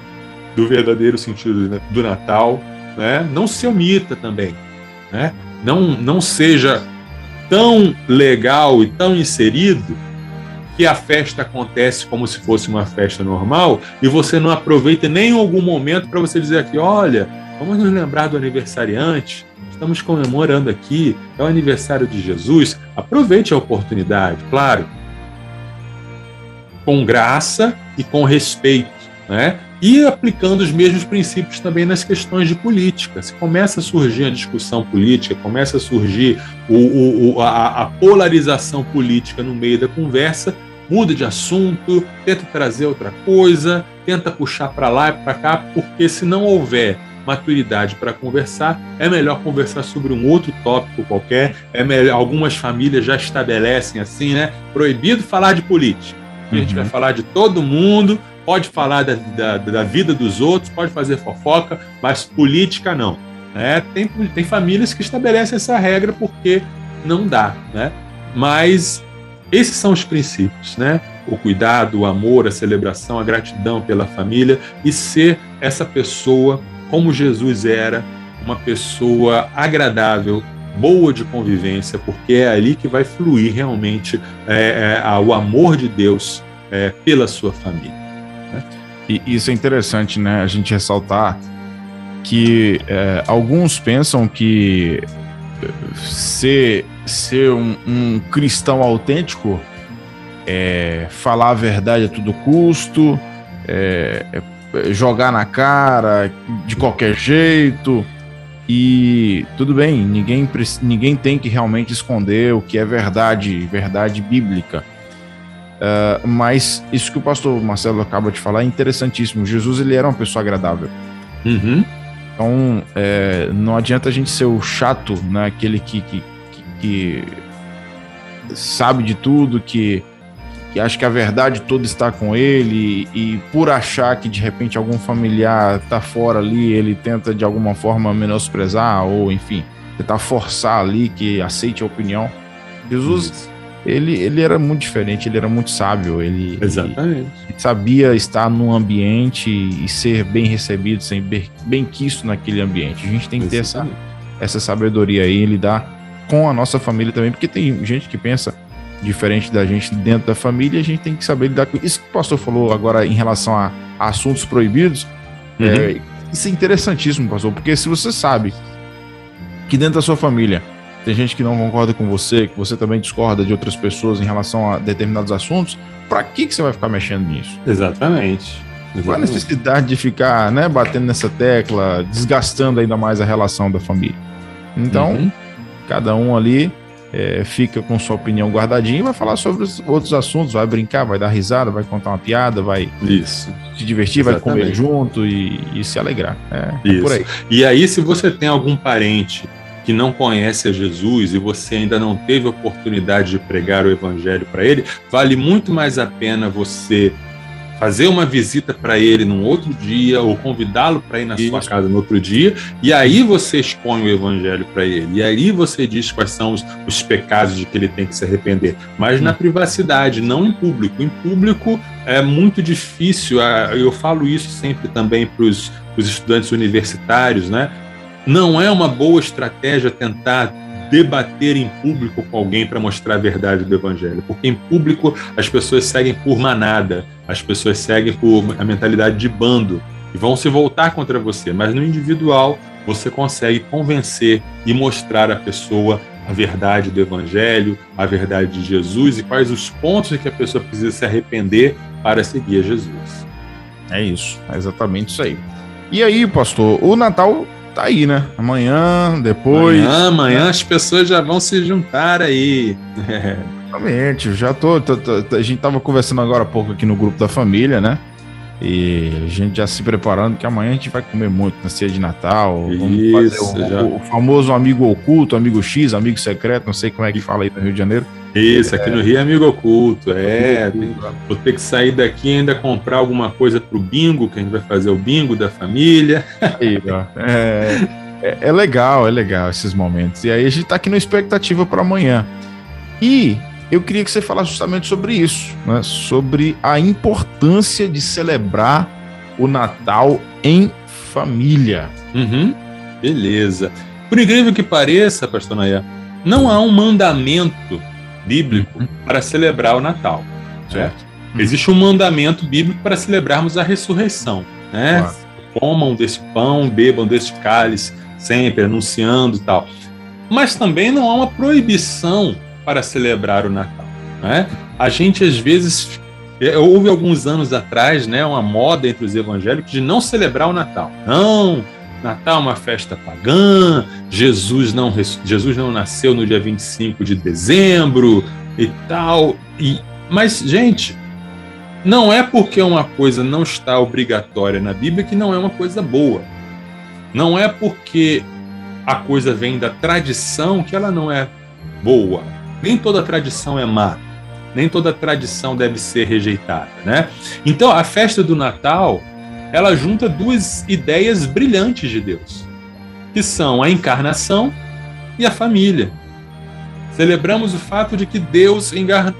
S3: do verdadeiro sentido do Natal. Né? Não se omita também. Né? Não, não seja tão legal e tão inserido que a festa acontece como se fosse uma festa normal e você não aproveita nem algum momento para você dizer aqui, olha, vamos nos lembrar do aniversariante, Estamos comemorando aqui, é o aniversário de Jesus. Aproveite a oportunidade, claro, com graça e com respeito, né? E aplicando os mesmos princípios também nas questões de política. Se começa a surgir a discussão política, começa a surgir o, o, a, a polarização política no meio da conversa, muda de assunto, tenta trazer outra coisa, tenta puxar para lá e para cá, porque se não houver maturidade para conversar, é melhor conversar sobre um outro tópico qualquer. É melhor, algumas famílias já estabelecem assim, né? Proibido falar de política. A gente vai uhum. falar de todo mundo, pode falar da, da, da, vida dos outros, pode fazer fofoca, mas política não. Né? Tem, tem famílias que estabelecem essa regra porque não dá, né? Mas esses são os princípios, né? O cuidado, o amor, a celebração, a gratidão pela família e ser essa pessoa como Jesus era uma pessoa agradável, boa de convivência, porque é ali que vai fluir realmente é, é, o amor de Deus é, pela sua família.
S2: Né? E isso é interessante, né? A gente ressaltar que é, alguns pensam que ser, ser um, um cristão autêntico é falar a verdade a todo custo, é, é jogar na cara de qualquer jeito. E tudo bem, ninguém, ninguém tem que realmente esconder o que é verdade, verdade bíblica. Uh, mas isso que o pastor Marcelo acaba de falar é interessantíssimo. Jesus ele era uma pessoa agradável.
S3: Uhum.
S2: Então é, não adianta a gente ser o chato, né? aquele que, que, que, que sabe de tudo, que que acha que a verdade toda está com ele e por achar que de repente algum familiar está fora ali, ele tenta de alguma forma menosprezar ou enfim, tentar forçar ali que aceite a opinião. Jesus, ele, ele era muito diferente, ele era muito sábio, ele, ele sabia estar num ambiente e ser bem recebido, ser bem, bem quisto naquele ambiente. A gente tem que ter essa, essa sabedoria aí, lidar com a nossa família também, porque tem gente que pensa diferente da gente dentro da família, a gente tem que saber lidar com isso que o pastor falou agora em relação a, a assuntos proibidos. Uhum. É, isso é interessantíssimo, pastor, porque se você sabe que dentro da sua família tem gente que não concorda com você, que você também discorda de outras pessoas em relação a determinados assuntos, para que, que você vai ficar mexendo nisso?
S3: Exatamente.
S2: Exatamente. Qual a necessidade de ficar né, batendo nessa tecla, desgastando ainda mais a relação da família? Então, uhum. cada um ali é, fica com sua opinião guardadinha e vai falar sobre os outros assuntos, vai brincar, vai dar risada, vai contar uma piada, vai
S3: Isso.
S2: se divertir, Exatamente. vai comer junto e, e se alegrar.
S3: É, é por aí. E aí, se você tem algum parente que não conhece a Jesus e você ainda não teve oportunidade de pregar o evangelho para ele, vale muito mais a pena você fazer uma visita para ele num outro dia ou convidá-lo para ir na sua casa no outro dia, e aí você expõe o evangelho para ele, e aí você diz quais são os, os, pecados de que ele tem que se arrepender, mas na privacidade, não em público. Em público é muito difícil, eu falo isso sempre também para os estudantes universitários, né? Não é uma boa estratégia tentar debater em público com alguém para mostrar a verdade do evangelho, porque em público as pessoas seguem por manada, as pessoas seguem por a mentalidade de bando e vão se voltar contra você, mas no individual você consegue convencer e mostrar à pessoa a verdade do evangelho, a verdade de Jesus e quais os pontos em que a pessoa precisa se arrepender para seguir a Jesus.
S2: É isso, é exatamente isso aí. E aí, pastor, o Natal tá aí, né? Amanhã, depois.
S3: Amanhã, amanhã as pessoas já vão se juntar aí.
S2: Exatamente, já tô, tô, tô, A gente tava conversando agora há pouco aqui no grupo da família, né? E a gente já se preparando, que amanhã a gente vai comer muito na ceia de Natal.
S3: Isso,
S2: o, o, famoso amigo oculto, amigo X, amigo secreto, não sei como é que fala aí no Rio de Janeiro.
S3: Isso, aqui é, no Rio é amigo oculto. É, vou ter que sair daqui e ainda comprar alguma coisa pro bingo, que a gente vai fazer o bingo da família.
S2: Aí, é, é, é legal, é legal esses momentos. E aí a gente tá aqui na expectativa para amanhã. E eu queria que você falasse justamente sobre isso, né? sobre a importância de celebrar o Natal em família.
S3: Uhum. Beleza. Por incrível que pareça, pastor Naya, não há um mandamento bíblico uhum. para celebrar o Natal, certo? Uhum. Existe um mandamento bíblico para celebrarmos a ressurreição, né? Claro. Comam desse pão, bebam desse cálice, sempre anunciando e tal. Mas também não há uma proibição para celebrar o Natal. Né? A gente, às vezes, é, houve alguns anos atrás né, uma moda entre os evangélicos de não celebrar o Natal. Não, Natal é uma festa pagã, Jesus não, Jesus não nasceu no dia 25 de dezembro e tal. E, mas, gente, não é porque uma coisa não está obrigatória na Bíblia que não é uma coisa boa. Não é porque a coisa vem da tradição que ela não é boa nem toda tradição é má, nem toda tradição deve ser rejeitada, né? Então, a festa do Natal, ela junta duas ideias brilhantes de Deus, que são a encarnação e a família. Celebramos o fato de que Deus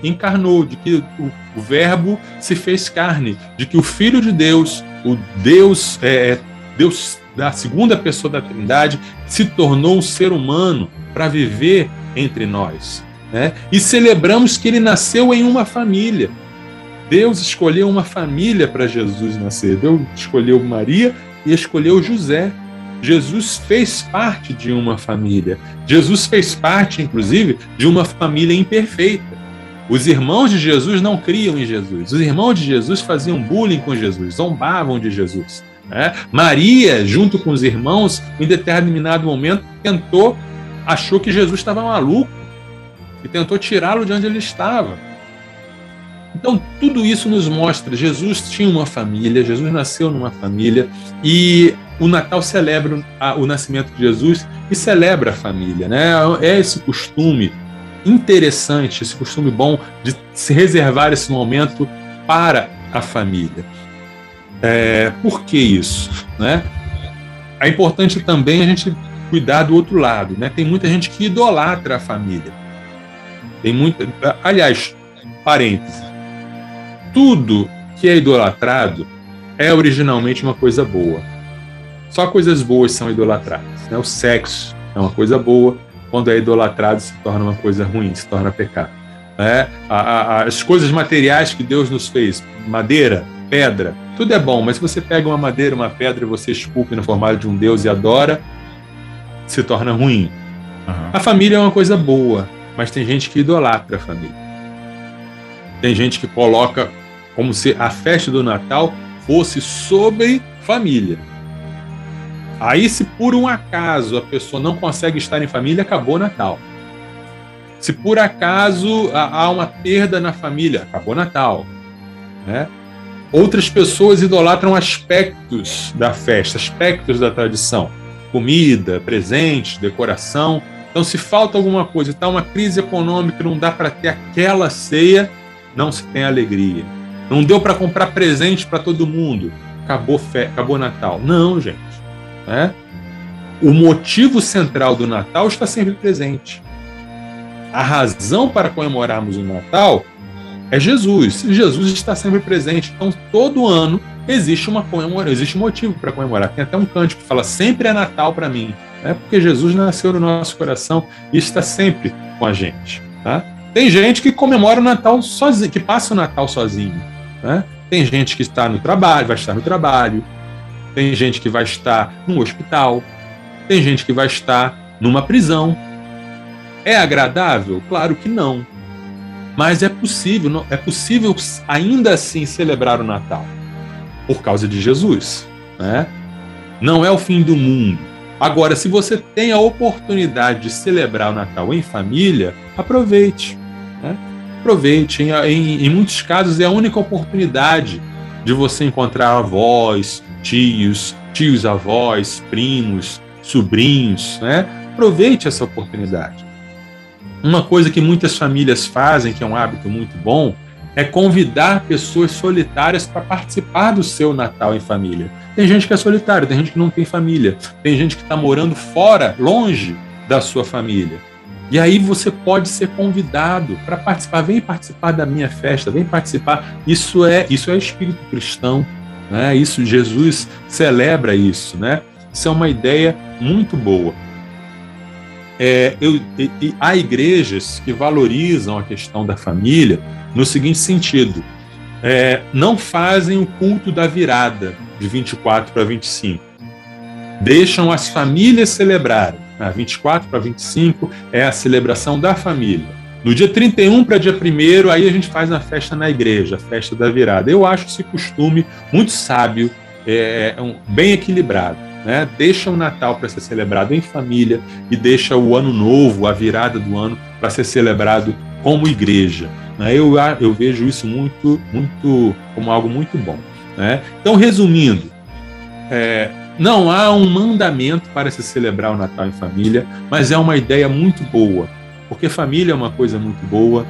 S3: encarnou, de que o, Verbo se fez carne, de que o Filho de Deus, o Deus, é, é Deus da segunda pessoa da Trindade, se tornou um ser humano para viver entre nós. Né? E celebramos que ele nasceu em uma família. Deus escolheu uma família para Jesus nascer. Deus escolheu Maria e escolheu José. Jesus fez parte de uma família. Jesus fez parte, inclusive, de uma família imperfeita. Os irmãos de Jesus não criam em Jesus. Os irmãos de Jesus faziam bullying com Jesus, zombavam de Jesus. Né? Maria, junto com os irmãos, em determinado momento, tentou, achou que Jesus estava maluco e tentou tirá-lo de onde ele estava. Então, tudo isso nos mostra: Jesus tinha uma família, Jesus nasceu numa família, e o Natal celebra o nascimento de Jesus e celebra a família. Né? É esse costume interessante, esse costume bom de se reservar esse momento para a família. É, por que isso? Né? É importante também a gente cuidar do outro lado. Né? Tem muita gente que idolatra a família. Tem muita. Aliás, parênteses. Tudo que é idolatrado é originalmente uma coisa boa. Só coisas boas são idolatradas. Né? O sexo é uma coisa boa, quando é idolatrado se torna uma coisa ruim, se torna pecado. Né? As coisas materiais que Deus nos fez, madeira, pedra, tudo é bom, mas se você pega uma madeira, uma pedra e você esculpe no formato de um Deus e adora, se torna ruim. Uhum. A família é uma coisa boa, mas tem gente que idolatra a família. Tem gente que coloca como se a festa do Natal fosse sobre família. Aí, se por um acaso a pessoa não consegue estar em família, acabou o Natal. Se por acaso há uma perda na família, acabou o Natal. Né? Outras pessoas idolatram aspectos da festa, aspectos da tradição. Comida, presentes, decoração. Então, se falta alguma coisa, está uma crise econômica, não dá para ter aquela ceia, não se tem alegria. Não deu para comprar presente para todo mundo, acabou fé, acabou Natal. Não, gente. Né? O motivo central do Natal está sempre presente. A razão para comemorarmos o Natal é Jesus. Jesus está sempre presente. Então, todo ano existe uma comemoração, existe um motivo para comemorar. Tem até um cântico que fala: sempre é Natal para mim. É porque Jesus nasceu no nosso coração e está sempre com a gente. Tá? Tem gente que comemora o Natal sozinho, que passa o Natal sozinho. Né? Tem gente que está no trabalho, vai estar no trabalho. Tem gente que vai estar no hospital. Tem gente que vai estar numa prisão. É agradável? Claro que não. Mas é possível, é possível ainda assim celebrar o Natal por causa de Jesus, né? Não é o fim do mundo. Agora, se você tem a oportunidade de celebrar o Natal em família, aproveite. Né? Aproveite. Em, em, em muitos casos é a única oportunidade de você encontrar avós, tios, tios avós, primos, sobrinhos, né? Aproveite essa oportunidade. Uma coisa que muitas famílias fazem, que é um hábito muito bom, é convidar pessoas solitárias para participar do seu Natal em família. Tem gente que é solitária, tem gente que não tem família, tem gente que está morando fora, longe da sua família. E aí você pode ser convidado para participar. Vem participar da minha festa, vem participar. Isso é isso é espírito cristão, né? Isso Jesus celebra isso, né? Isso é uma ideia muito boa. É, eu, e, há igrejas que valorizam a questão da família no seguinte sentido: é, não fazem o culto da virada de 24 para 25. Deixam as famílias celebrarem. A 24 para 25 é a celebração da família. No dia 31 para dia 1 aí a gente faz a festa na igreja, a festa da virada. Eu acho esse costume muito sábio, é, é bem equilibrado né? Deixa o Natal para ser celebrado em família e deixa o Ano Novo, a virada do ano, para ser celebrado como igreja. Né? Eu, eu vejo isso muito, muito como algo muito bom. Né? Então, resumindo, é, não há um mandamento para se celebrar o Natal em família, mas é uma ideia muito boa, porque família é uma coisa muito boa.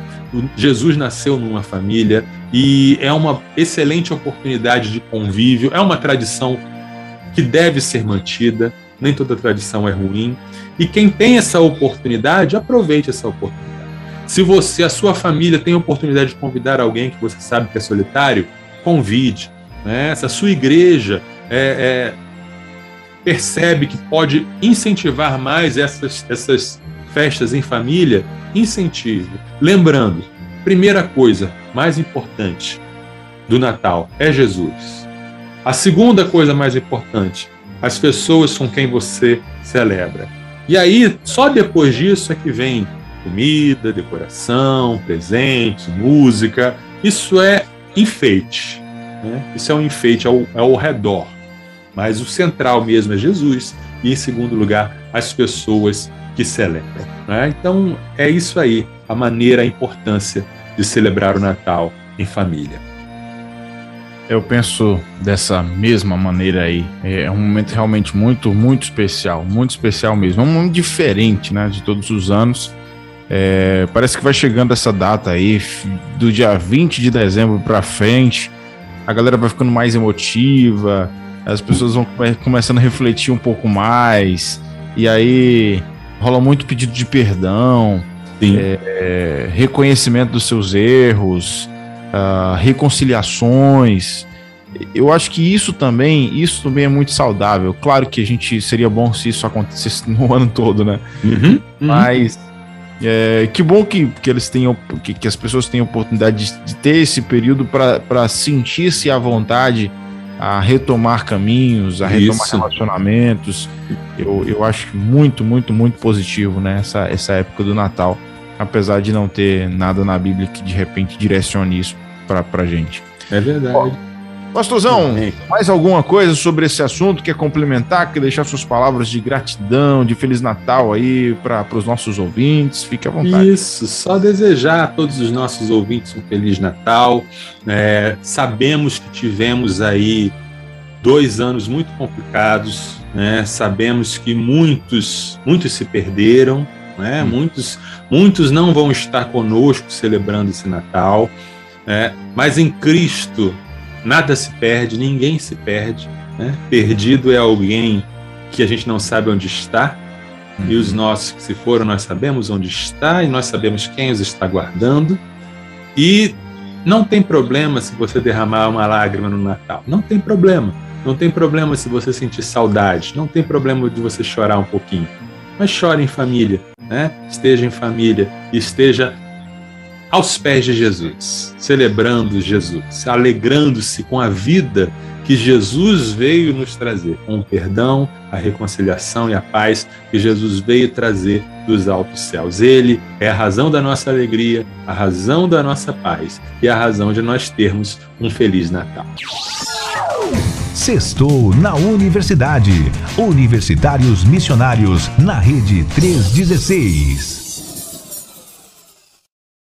S3: Jesus nasceu numa família e é uma excelente oportunidade de convívio, é uma tradição que deve ser mantida, nem toda tradição é ruim. E quem tem essa oportunidade, aproveite essa oportunidade. Se você, a sua família tem a oportunidade de convidar alguém que você sabe que é solitário, convide. Né? Se a sua igreja é, é, percebe que pode incentivar mais essas, essas festas em família, incentive. Lembrando, primeira coisa mais importante do Natal é Jesus. A segunda coisa mais importante, as pessoas com quem você celebra. E aí, só depois disso é que vem comida, decoração, presentes, música. Isso é enfeite. Né? Isso é um enfeite ao, ao redor. Mas o central mesmo é Jesus. E, em segundo lugar, as pessoas que celebram. Né? Então, é isso aí, a maneira, a importância de celebrar o Natal em família.
S2: Eu penso dessa mesma maneira aí. É um momento realmente muito, muito especial, muito especial mesmo. É um momento diferente, né, de todos os anos. É, parece que vai chegando essa data aí, do dia 20 de dezembro para frente. A galera vai ficando mais emotiva, as pessoas vão começando a refletir um pouco mais. E aí rola muito pedido de perdão, é, reconhecimento dos seus erros uh, reconciliações. Eu acho que isso também, isso também é muito saudável. Claro que a gente seria bom se isso acontecesse no ano todo, né? Uhum, uhum. Mas é, que bom que, que eles tenham, que, que as pessoas tenham oportunidade de, de ter esse período para sentir-se à vontade a retomar caminhos, a retomar Isso. relacionamentos. Eu, eu acho muito, muito, muito positivo né, essa, essa época do Natal, apesar de não ter nada na Bíblia que de repente direcione isso para a gente.
S3: É verdade.
S2: Pastorzão, mais alguma coisa sobre esse assunto? Quer complementar? Quer deixar suas palavras de gratidão, de Feliz Natal aí para os nossos ouvintes? Fique à vontade.
S3: Isso, só desejar a todos os nossos ouvintes um Feliz Natal. É, sabemos que tivemos aí dois anos muito complicados, né? sabemos que muitos, muitos se perderam, né? Muitos, muitos não vão estar conosco celebrando esse Natal. Né? Mas em Cristo nada se perde, ninguém se perde. Né? Perdido é alguém que a gente não sabe onde está, e os uhum. nossos que se foram, nós sabemos onde está e nós sabemos quem os está guardando. E não tem problema se você derramar uma lágrima no Natal, não tem problema. Não tem problema se você sentir saudade, não tem problema de você chorar um pouquinho. Mas chore em família, né? Esteja em família, esteja aos pés de Jesus, celebrando Jesus, alegrando-se com a vida que Jesus veio nos trazer, com o perdão, a reconciliação e a paz que Jesus veio trazer dos altos céus. Ele é a razão da nossa alegria, a razão da nossa paz e a razão de nós termos um feliz Natal.
S1: Sextou na Universidade. Universitários Missionários na Rede 316.